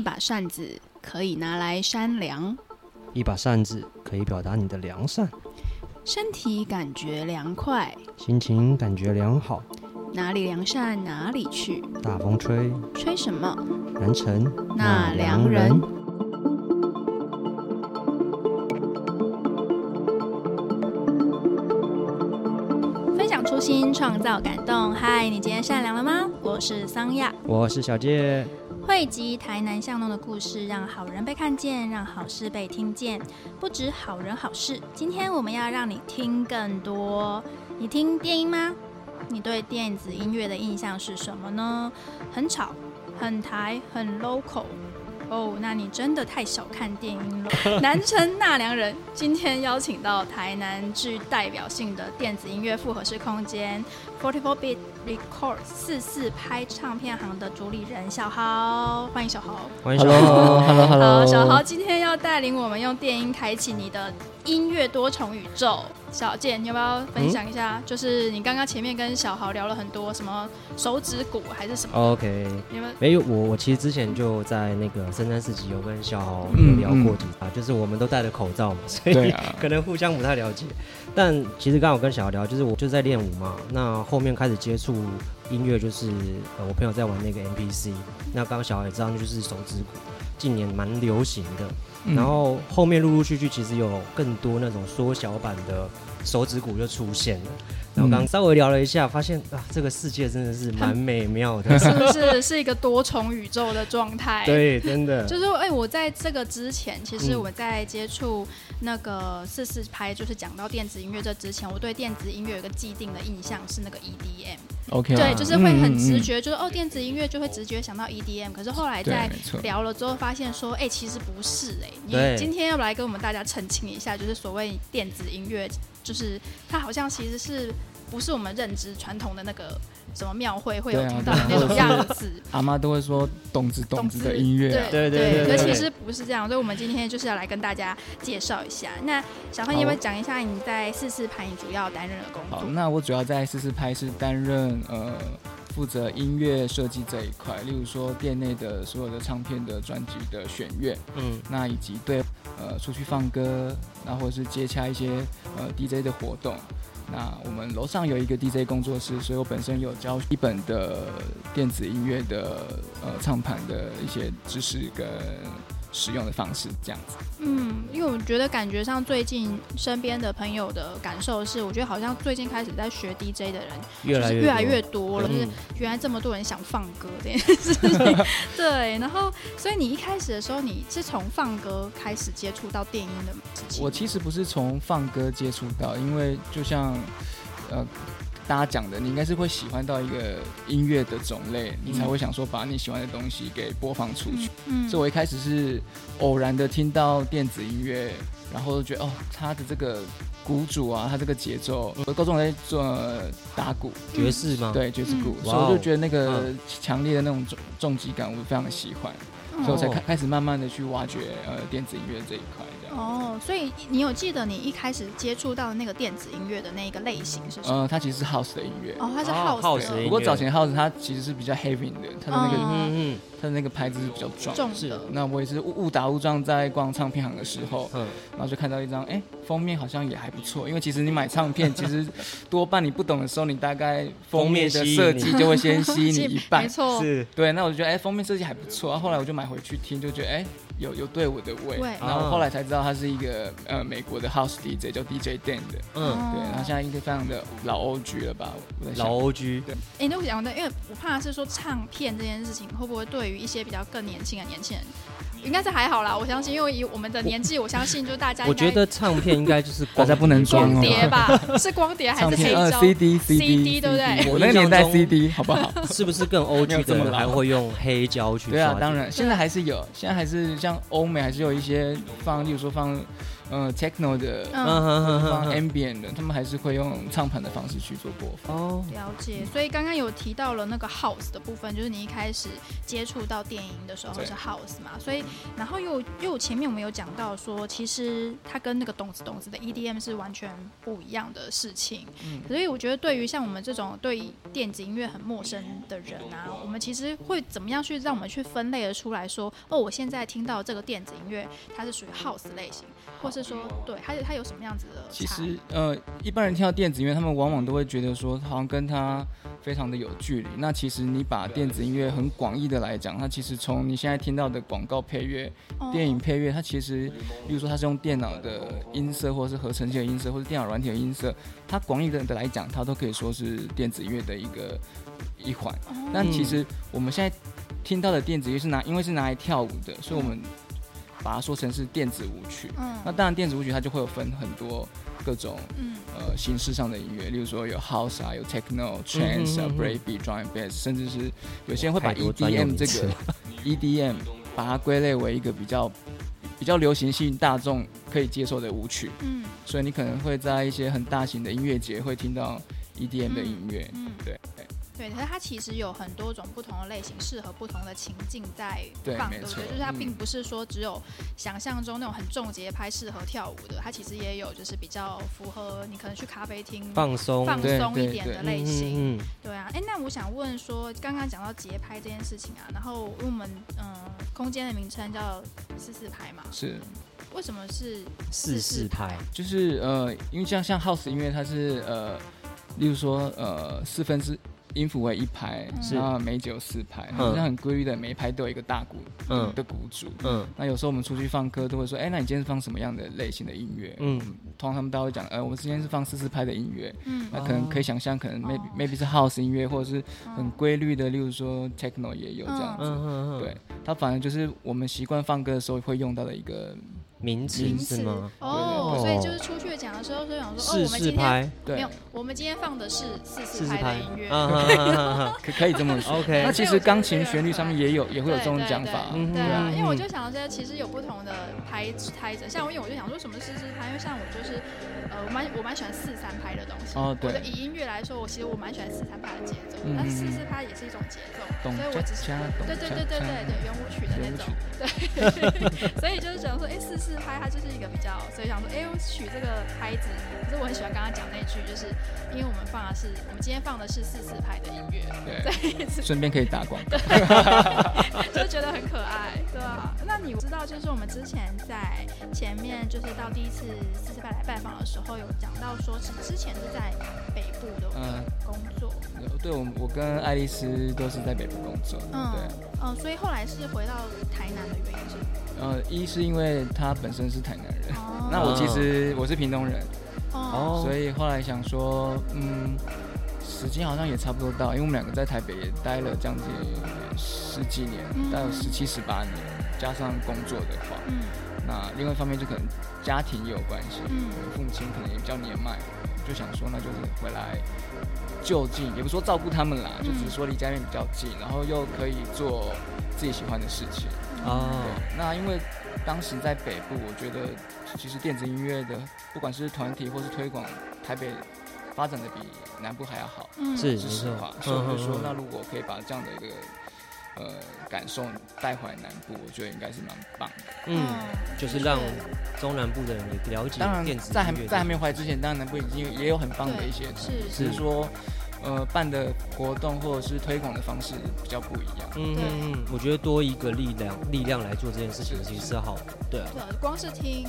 一把扇子可以拿来扇凉，一把扇子可以表达你的良善，身体感觉凉快，心情感觉良好，哪里良善哪里去，大风吹，吹什么？南城那良人。分享初心，创造感动。嗨，你今天善良了吗？我是桑亚。我是小杰，汇集台南巷弄的故事，让好人被看见，让好事被听见。不止好人好事，今天我们要让你听更多。你听电音吗？你对电子音乐的印象是什么呢？很吵，很台，很 local。哦，那你真的太小看电音了。南城纳凉人今天邀请到台南具代表性的电子音乐复合式空间 Forty Four Bit Records 四四拍唱片行的主理人小豪，欢迎小豪。欢迎小豪 Hello，Hello，Hello，好，小豪今天要带领我们用电音开启你的音乐多重宇宙。小健，你要不要分享一下？就是你刚刚前面跟小豪聊了很多什么手指鼓还是什么？OK，你们没有我，我其实之前就在那个深山市集有跟小豪嗯聊过几次，就是我们都戴着口罩嘛，所以 可能互相不太了解。但其实刚好跟小豪聊，就是我就在练舞嘛，那后面开始接触音乐，就是呃我朋友在玩那个 MPC，那刚刚小孩也知道，就是手指鼓，近年蛮流行的。嗯然后后面陆陆续续其实有更多那种缩小版的手指鼓就出现了。然后刚刚稍微聊了一下，发现啊，这个世界真的是蛮美妙的。是不是 是一个多重宇宙的状态？。对，真的。就是哎、我在这个之前，其实嗯我在接触那个四四拍，就是讲到电子音乐这之前，我对电子音乐有一个既定的印象是那个 EDM，、OK，对，就是会很直嗯，觉，就是哦，电子音乐就会直觉想到 EDM。可是后来，在，聊了之后，发现说，哎、其实不是哎、你今天要来跟我们大家澄清一下，就是所谓电子音乐，就是它好像其实是不是我们认知传统的那个什么庙会会有听到的那种样子。阿妈都会说动子动子的音乐啊，对对对可其实不是这样，所以我们今天就是要来跟大家介绍一下。那小辉，你要不要讲一下你在四四拍你主要担任的工好，作？那我主要在四四拍是担任呃负责音乐设计这一块，例如说店内的所有的唱片的专辑的选乐，嗯，那以及对呃出去放歌，那或者是接洽一些呃 DJ 的活动。那我们楼上有一个 DJ 工作室，所以我本身有教一本的电子音乐的呃唱盘的一些知识跟使用的方式，这样子。嗯，因为我觉得感觉上最近身边的朋友的感受是，我觉得好像最近开始在学 DJ 的人越来越就是越来多越多了，嗯就是原来这么多人想放歌这件事情。对，然后所以你一开始的时候，你是从放歌开始接触到电音的吗我其实不是从放歌接触到，因为就像呃大家讲的，你应该是会喜欢到一个音乐的种类，你才会想说把你喜欢的东西给播放出去。嗯所以我一开始是偶然的听到电子音乐，然后就觉得哦，他的这个鼓组啊，他这个节奏，我高中在做呃打鼓，爵士吗？，对爵士鼓，所以我就觉得那个嗯。强烈的那种重重击感，我非常的喜欢，嗯所以我才哦。开开始慢慢的去挖掘呃电子音乐这一块。哦，所以你有记得你一开始接触到那个电子音乐的那一个类型是什么？嗯，它其实是 house 的音乐。哦，它是哦 house 不过早前 house 它其实是比较 heavy 的，它的那个、嗯嗯它的那个拍子是比较壮。是重的，那我也是误误打误撞在逛唱片行的时候，嗯然后就看到一张，哎、封面好像也还不错。因为其实你买唱片，其实 多半你不懂的时候，你大概封面的设计就会先吸引你 一没半。错，嗯，是对，那我就觉得，哎、封面设计还不错。然后后来我就买回去听，就觉得，哎、有有队伍的胃。胃然后后来才知道他是一个呃美国的 house DJ，叫 DJ Dan 的。嗯，对，然后现在应该非常的老 OG 了吧？我在想。老 OG，哎、那我想问，因为我怕是说唱片这件事情会不会对于一些比较更年轻的年轻人，应该是还好啦。我相信，因为以我们的年纪，我相信就大家我觉得唱片应该就是 大家不能装光哦碟吧，是光碟还是黑胶？CD CD 对不对我那个年代 CD 好不好？是不是更 OG 的这么还会用黑胶去对啊，当然，现在还是有，现在还是像欧美还是有一些放，例如说放呃 techno 的，嗯嗯哼哼放哼哼 ambient 的，他们还是会用唱盘的方式去做播放。哦，了解，所以刚刚有提到了那个 house 的部分，就是你一开始接触到电影的时候是 house 嘛，所以然后又又前面我们有讲到说，其实它跟那个动子动子的 EDM 是完全不一样的事情。嗯所以我觉得对于像我们这种对电子音乐很陌生的人啊，我们其实会怎么样去让我们去分类的出来说，哦，我现在听到这个电子音乐，它是属于 house 类型，或是说对它它有什么样子的其？实呃，一般人听到电子音乐，他们往往都会觉得说，好像跟它非常的有距离。那其实你把电子音乐很广义的来讲，它其实从你现在听到的广告配乐、哦电影配乐，它其实，比如说它是用电脑的音色，或者是合成器的音色，或者电脑软体的音色，它广义的的来讲，它都可以说是电子音乐的一个一环。哦但其实我们现在听到的电子乐是拿，因为是拿来跳舞的，所以我们把它说成是电子舞曲。嗯。那嗯当然，电子舞曲它就会有分很多各种嗯。呃形式上的音乐，例如说有 house 啊，有 techno、trance 啊、嗯嗯。嗯 breakbeat、drum and bass，甚至是有些人会把 EDM 这个 EDM 把它归类为一个比较比较流行性、大众可以接受的舞曲，嗯。所以你可能会在一些很大型的音乐节会听到 EDM 的音乐。嗯，对对，可是它其实有很多种不同的类型，适合不同的情境在放，对不对？就是它嗯并不是说只有想象中那种很重节拍适合跳舞的，它其实也有就是比较符合你可能去咖啡厅放松，放松一点的对类型。对啊，哎，那我想问说，刚刚讲到节拍这件事情啊，然后我们嗯、空间的名称叫四四拍嘛，是，为什么是四四拍，就是呃，因为像像 house 音乐，它是呃，例如说呃四分之音符为一拍，是然后每节有四拍，嗯。好像很规律的，每一拍都有一个大鼓嗯。的鼓组。嗯。那有时候我们出去放歌都会说，哎、那你今天是放什么样的类型的音乐？嗯，通常他们都会讲，呃，我们今天是放四四拍的音乐。嗯。那可能可以想象，可能 maybe、哦。maybe 是 house 音乐，或者是很嗯规律的，例如说 techno 也有这样子。嗯嗯嗯，对，它反而就是我们习惯放歌的时候会用到的一个，名词名词是吗？哦，所以就是出去讲的时候，就想说，哦，四四我们今天拍，对没有，我们今天放的是四四拍拍的音乐。可 可以这么说。OK 那其实钢琴旋律上面也有也会有这种讲法。嗯对啊，嗯因为我就想说，其实有不同的拍拍子，像我，因为我就想说什么四四拍，因为像我就是，呃，我蛮我蛮喜欢四三拍的东西。哦对以音乐来说，我其实我蛮喜欢四三拍的节奏，嗯但是四四拍也是一种节奏，懂所以我只是。对对对对对对，圆舞曲的那种对，所以就是想说，哎，四四拍它就是一个比较，所以想说，哎，我取这个拍子，可是我很喜欢刚刚讲那句，就是因为我们放的是，我们今天放的是四四拍的音乐，对，对，顺便可以打广告。就觉得很可爱，对啊。那你知道，就是我们之前在前面，就是到第一次四四拍来拜访的时候，有讲到说是之前是在北部的嗯，工作，对我我跟爱丽丝都是在北部工作。嗯对，嗯，所以后来是回到台南的原因是，呃，一是因为他本身是台南人，哦那我其实我是屏东人，哦，所以后来想说，嗯，时间好像也差不多到，因为我们两个在台北也待了将近十几年，嗯大概有十七十八年，加上工作的话，嗯。那另外一方面就可能家庭也有关系，嗯。父母亲可能也比较年迈，就想说那就是回来就近，也不是说照顾他们啦，嗯就只是说离家里面比较近，然后又可以做自己喜欢的事情。哦，对，那因为当时在北部，我觉得其实电子音乐的不管是团体或是推广，台北发展的比南部还要好，嗯是是实话。嗯所以我就说那如果可以把这样的一个呃感受带回来南部，我觉得应该是蛮棒的。嗯，就是让中南部的人也了解当然电子，在还音乐在还没回来之前，当然南部已经也有很棒的一些，是。只是说呃办的活动或者是推广的方式比较不一样。嗯嗯嗯，我觉得多一个力量力量来做这件事情，其实是好的，对啊，对，光是听，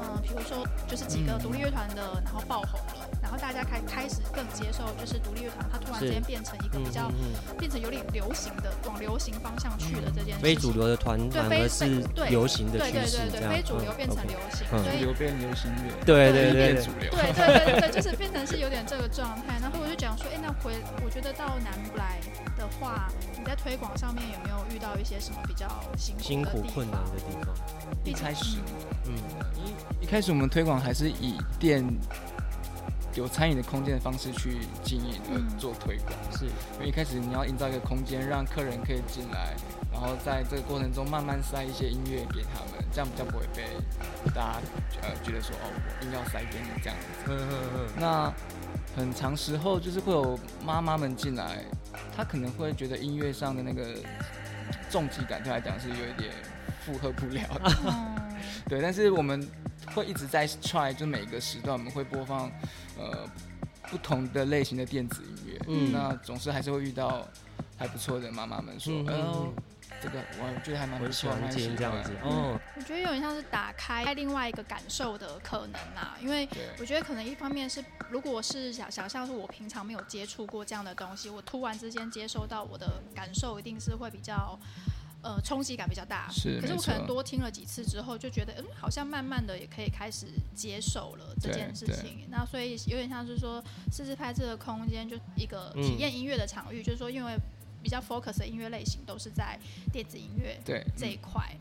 嗯，比如说就是几个嗯。独立乐团的，然后爆红了，然后大家开开始更接受，就是独立乐团它突然之间变成一个嗯比较嗯变成有点流行的，往流行方向去的这件事情。嗯，非主流的团对非反而是对流行的对对趋势，对对，这样非主流嗯变成流行，嗯所以主流变流行乐，对对对对对变主流。对对对对对，就是变成是有点这个状态。然后我就讲说，哎，那回我觉得到南部来的话，你在推广上面有没有遇到一些什么比较辛苦辛苦的困难的地方，一开始，嗯一一开始我们推广还是以电有餐饮的空间的方式去经营和做推广。是因为一开始你要营造一个空间，让客人可以进来，然后在这个过程中慢慢塞一些音乐给他们，这样比较不会被大家呃觉得说哦，我硬要塞给你这样子。嗯嗯嗯，那很长时候就是会有妈妈们进来，她可能会觉得音乐上的那个重击感对她来讲是有一点负荷不了的。嗯 对，但是我们会一直在 try，就每个时段我们会播放呃不同的类型的电子音乐，嗯。那总是还是会遇到还不错的妈妈们说，嗯哎呦嗯，这个我觉得还蛮不错，我很喜欢听这样子欢哦，我觉得有点像是打开另外一个感受的可能啦，因为我觉得可能一方面是，如果是想想象是我平常没有接触过这样的东西，我突然之间接收到我的感受，一定是会比较。呃，冲击感比较大，可是我可能多听了几次之后，就觉得，嗯，好像慢慢的也可以开始接受了这件事情。那所以有点像是说，试试拍这个空间，就一个嗯。体验音乐的场域，就是说，因为比较 focus 的音乐类型都是在电子音乐对这一块，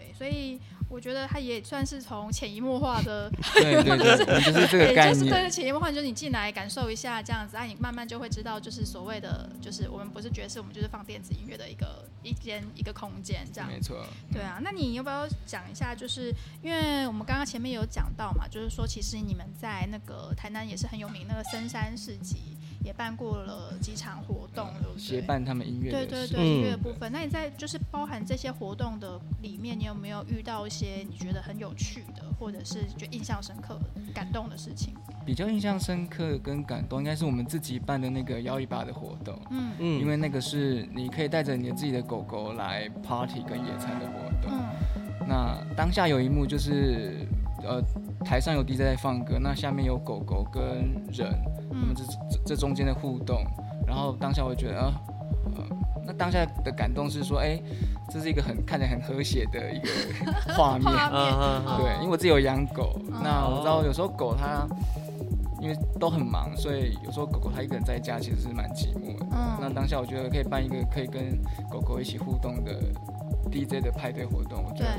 对，所以我觉得他也算是从潜移默化的，对对对，就是这个对，概就是对，潜移默化，就是你进来感受一下这样子，啊，你慢慢就会知道，就是所谓的，就是我们不是爵士，我们就是放电子音乐的一个一间一个空间这样。没错，对啊，那你要不要讲一下？就是因为我们刚刚前面有讲到嘛，就是说其实你们在那个台南也是很有名，那个深山市集也办过了几场活动，对不对？协办他们音乐对对对，嗯音乐部分。那你在就是包含这些活动的里面，你有没有遇到一些你觉得很有趣的，或者是就印象深刻、感动的事情？比较印象深刻跟感动，应该是我们自己办的那个摇尾巴的活动。嗯嗯，因为那个是你可以带着你的自己的狗狗来 party 跟野餐的活动。嗯那当下有一幕就是，呃，台上有 DJ 在放歌，那下面有狗狗跟人，那么嗯这这这中间的互动，然后当下我就觉得，啊，呃，那当下的感动是说，哎、这是一个很看起来很和谐的一个画面。画面。嗯嗯对，因为我自己有养狗，哦那我知道有时候狗它因为都很忙，所以有时候狗狗它一个人在家其实是蛮寂寞的。嗯。那当下我觉得可以办一个可以跟狗狗一起互动的 DJ 的派对活动，我觉得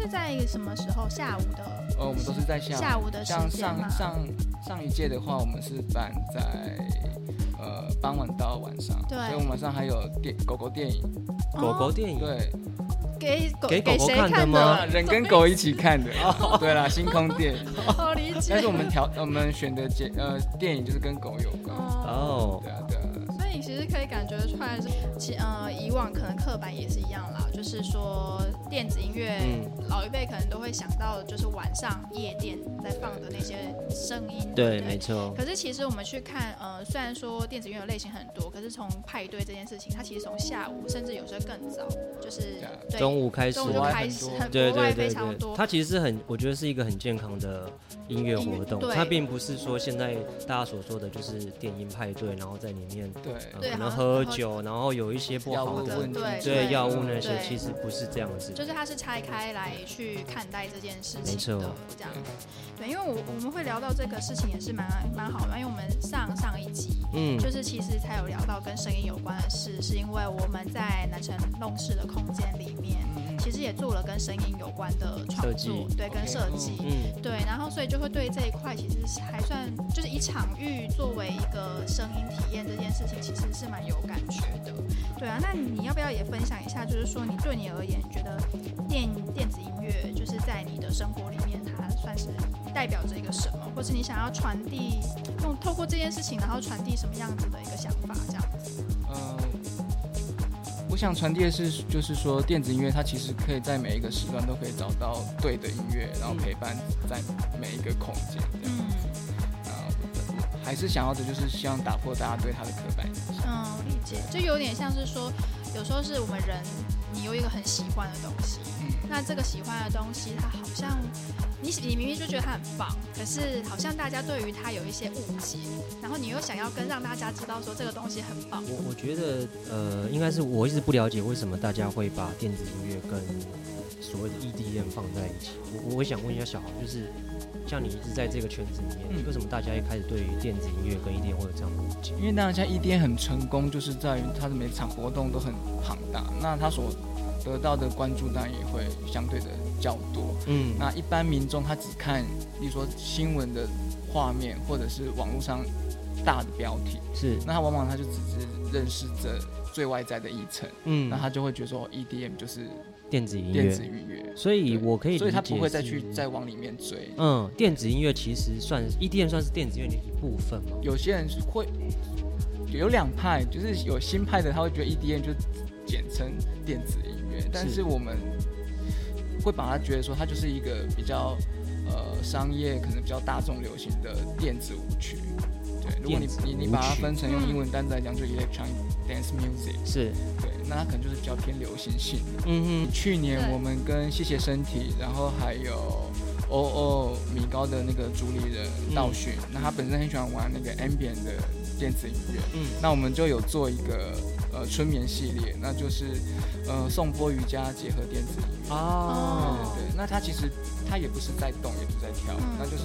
是在一个什么时候？下午的呃，我们都是在下午。下午的时像上上上一届的话，我们是办在呃傍晚到晚上，对所以我们晚上还有电狗狗电影，狗狗哦电影，对，给狗给狗狗看的吗啊人跟狗一起看的，对啦，星空电影。好理解。但是我们调我们选的节呃电影就是跟狗有关，哦，哦，对啊对啊，所以其实可以感觉出来是，其呃以往可能刻板也是一样啦，就是说电子音乐，嗯老一辈可能都会想到就是晚上夜店在放的那些声音，对，不没错，可是其实我们去看，呃，虽然说电子音乐类型很多，可是从派对这件事情，它其实从下午，甚至有时候更早，就是对啊对中午开始中午就开始，很多很对外对对对非常多，。它其实是很，我觉得是一个很健康的音乐活动它并不是说现在大家所说的就是电音派对，然后在里面对可能喝酒，然后有一些不好问题，对对药物那些，其实不是这样的事情。就是它是拆开来去看待这件事情的，这样。对，因为我我们会聊到这个事情也是蛮蛮好的，因为我们上上一集嗯，就是其实才有聊到跟声音有关的事，是因为我们在南城弄事的空间里面，其实也做了跟声音有关的创作，对，跟设计。嗯，对，然后所以就会对这一块其实还算，就是以场域作为一个声音体验这件事情，其实是蛮有感觉的。对啊，那你要不要也分享一下，就是说你对你而言，觉得电电子音乐就是在你的生活里面，它算是代表着一个什么，或是你想要传递，用透过这件事情，然后传递什么样子的一个想法，这样子。呃，我想传递的是，就是说电子音乐它其实可以在每一个时段都可以找到对的音乐，然后陪伴在每一个空间这样。还是想要的就是希望打破大家对它的刻板印象。嗯，我理解，就有点像是说，有时候是我们人，你有一个很喜欢的东西，嗯，那这个喜欢的东西，它好像你你明明就觉得它很棒，可是好像大家对于它有一些误解，然后你又想要跟让大家知道说这个东西很棒。我我觉得呃，应该是我一直不了解为什么大家会把电子音乐跟所谓的 EDM 放在一起。我我想问一下小豪，就是像你一直在这个圈子里面，嗯为什么大家一开始对于电子音乐跟 EDM 会有这样的误解？因为当然，像 EDM 很成功，就是在于它的每场活动都很庞大，那它所得到的关注当然也会相对的较多。嗯，那一般民众他只看，例如说新闻的画面或者是网络上大的标题，是，那他往往他就只是认识这最外在的一层，嗯。那他就会觉得说 EDM 就是电子音乐。电子乐，音乐，所以我可以所以他不会再去再往里面追。嗯，电子音乐其实算 EDM 算是电子音乐的一部分嘛，有些人会有两派，就是有新派的，他会觉得 EDM 就简称电子音乐，但是。我们会把它觉得说它就是一个比较呃商业，可能比较大众流行的电子舞曲。对，如果你你你把它分成用嗯。英文单词来讲，就 electronic dance music，是，对，那它可能就是比较偏流行性的。嗯嗯，去年我们跟谢谢身体，然后还有 O O 米高的那个主理人嗯。道训，那他本身很喜欢玩那个 ambient 的电子音乐，嗯，那我们就有做一个呃春眠系列，那就是呃颂钵瑜伽结合电子音乐。哦，对对对，那它其实它也不是在动，也不是在跳，嗯那就是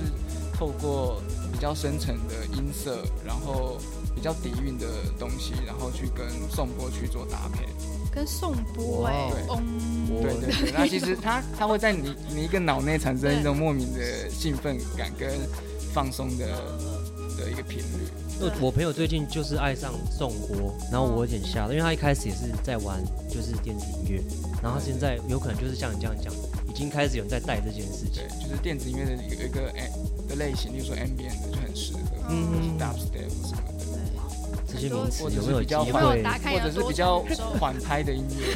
透过比较深层的音色，然后比较底蕴的东西，然后去跟颂钵去做搭配。跟颂钵哎对对对，那其实 它它会在你你一个脑内产生一种莫名的兴奋感跟放松的的一个频率。我我朋友最近就是爱上颂歌，然后我有点吓到，因为他一开始也是在玩就是电子音乐，然后他现在有可能就是像你这样讲，已经开始有人在带这件事情。对，，就是电子音乐的有一个哎的类型，例如说 ambient 的就很适合，嗯。dubstep 什么的。这些名词有没有机会？打开或者是比较缓拍的音乐，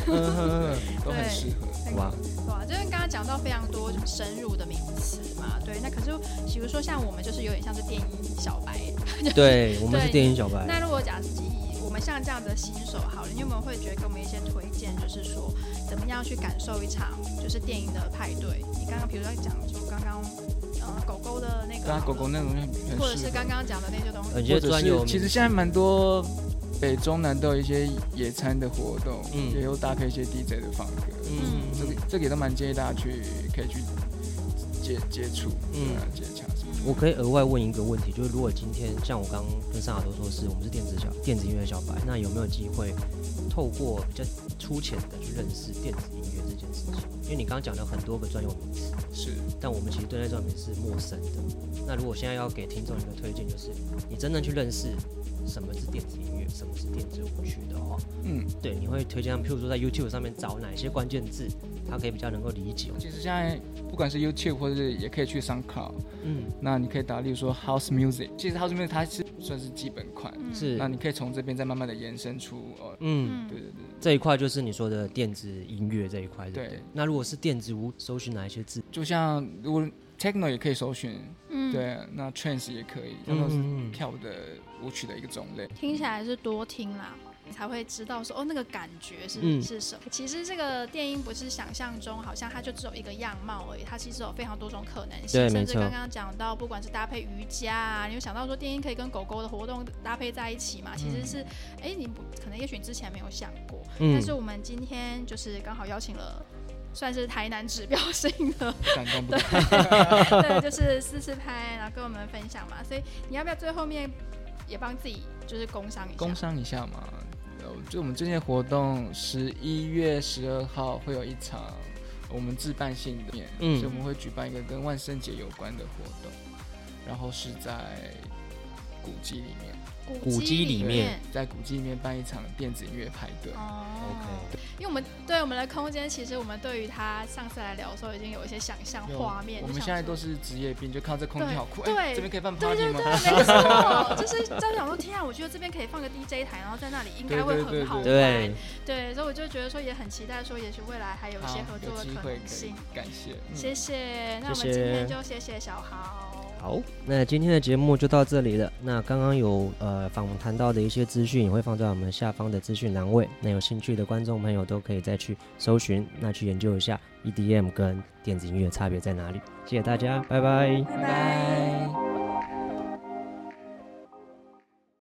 都很适合。哇，哇，就是刚刚讲到非常多深入的名词嘛，对，那可是比如说像我们就是有点像是电音小白，对我们是电音小白，那如果假设以我们像这样的新手好了，你有没有会觉得给我们一些推荐，就是说怎么样去感受一场就是电影的派对？你刚刚比如说讲说刚刚呃狗狗的那对啊，个，狗狗那种很或者。是刚刚讲的那些东西，有些或者专有名是其实现在蛮多北中南都有一些野餐的活动，嗯。也有搭配一些 DJ 的放歌，嗯。这个这个也都蛮建议大家去可以去接接触，嗯。嗯，接洽。什么的。我可以额外问一个问题，就是如果今天像我刚刚跟上海都说是我们是电子小电子音乐小白，那有没有机会透过比较粗浅的去认识电子音乐这件事情？因为你刚刚讲了很多个专有名词，是，但我们其实对那专有名词是陌生的。那如果现在要给听众一个推荐，就是你真正去认识什么是电子音乐，什么是电子舞曲的话，嗯，对，你会推荐他们，譬如说在 YouTube 上面找哪些关键字，他可以比较能够理解。其实现在不管是 YouTube 或者是也可以去 SoundCloud，嗯，那你可以打，例如说 House Music，其实 House Music 它是算是基本款，嗯是那，你可以从这边再慢慢的延伸出，哦，嗯。嗯对对对。这一块就是你说的电子音乐这一块，对不对？对那如果是电子舞，搜寻哪一些字？就像如果 techno 也可以首选，嗯，对，那 trance 也可以，它都是嗯，跳舞的舞曲的一个种类。听起来是多听啦，你才会知道说哦那个感觉是、嗯是什么。其实这个电音不是想象中好像它就只有一个样貌而已，它其实有非常多种可能性。对没错甚至刚刚讲到，不管是搭配瑜伽啊，你有想到说电音可以跟狗狗的活动搭配在一起嘛？其实是，哎、你不可能也许你之前没有想过，嗯但是我们今天就是刚好邀请了。算是台南指标性的，感动不对？对，就是四四拍，然后跟我们分享嘛。所以你要不要最后面也帮自己就是工商一下？工商一下嘛，呃就我们最近的活动，十一月十二号会有一场我们自办性的，嗯所以我们会举办一个跟万圣节有关的活动，然后是在古迹里面，古迹里面在古迹里面办一场电子音乐派对。哦 OK 因为我们对我们的空间，其实我们对于他上次来聊的时候，已经有一些想象画面。我们现在都是职业病，就看到这空间好酷，这边可以办对 party 对吗？对，没错，就是在想说，天啊，我觉得这边可以放个 DJ 台，然后在那里应该会对对很好玩。对，对，所以我就觉得说也很期待，说也许未来还有一些合作的可能性。，感谢。嗯谢谢，那我们今天就谢谢小豪。好，那今天的节目就到这里了。那刚刚有呃访谈到的一些资讯，也会放在我们下方的资讯栏位。那有兴趣的观众朋友都可以再去搜寻，那去研究一下 EDM 跟电子音乐差别在哪里。谢谢大家，拜拜。拜拜拜。